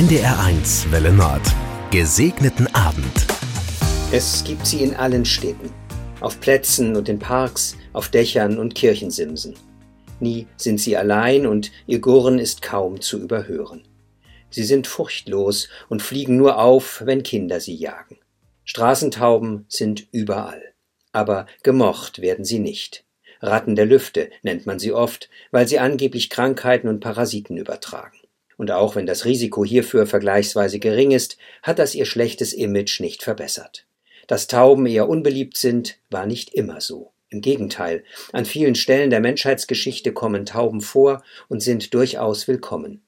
NDR1 Welle Nord. Gesegneten Abend. Es gibt sie in allen Städten. Auf Plätzen und in Parks, auf Dächern und Kirchensimsen. Nie sind sie allein und ihr Gurren ist kaum zu überhören. Sie sind furchtlos und fliegen nur auf, wenn Kinder sie jagen. Straßentauben sind überall. Aber gemocht werden sie nicht. Ratten der Lüfte nennt man sie oft, weil sie angeblich Krankheiten und Parasiten übertragen. Und auch wenn das Risiko hierfür vergleichsweise gering ist, hat das ihr schlechtes Image nicht verbessert. Dass Tauben eher unbeliebt sind, war nicht immer so. Im Gegenteil, an vielen Stellen der Menschheitsgeschichte kommen Tauben vor und sind durchaus willkommen.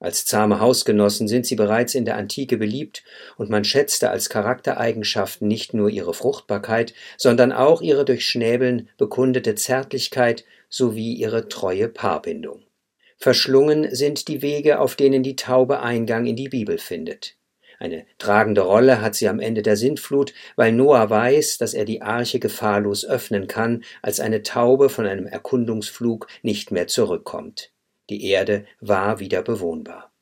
Als zahme Hausgenossen sind sie bereits in der Antike beliebt, und man schätzte als Charaktereigenschaften nicht nur ihre Fruchtbarkeit, sondern auch ihre durch Schnäbeln bekundete Zärtlichkeit sowie ihre treue Paarbindung. Verschlungen sind die Wege, auf denen die Taube Eingang in die Bibel findet. Eine tragende Rolle hat sie am Ende der Sintflut, weil Noah weiß, dass er die Arche gefahrlos öffnen kann, als eine Taube von einem Erkundungsflug nicht mehr zurückkommt. Die Erde war wieder bewohnbar.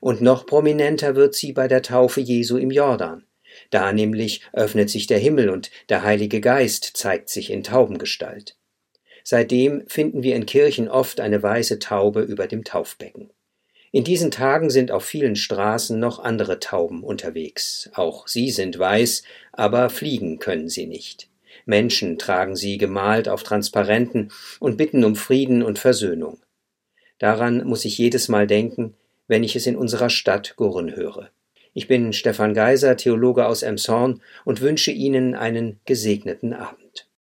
Und noch prominenter wird sie bei der Taufe Jesu im Jordan. Da nämlich öffnet sich der Himmel und der Heilige Geist zeigt sich in Taubengestalt. Seitdem finden wir in Kirchen oft eine weiße Taube über dem Taufbecken. In diesen Tagen sind auf vielen Straßen noch andere Tauben unterwegs. Auch sie sind weiß, aber fliegen können sie nicht. Menschen tragen sie gemalt auf Transparenten und bitten um Frieden und Versöhnung. Daran muss ich jedes Mal denken, wenn ich es in unserer Stadt gurren höre. Ich bin Stefan Geiser, Theologe aus Emshorn und wünsche Ihnen einen gesegneten Abend.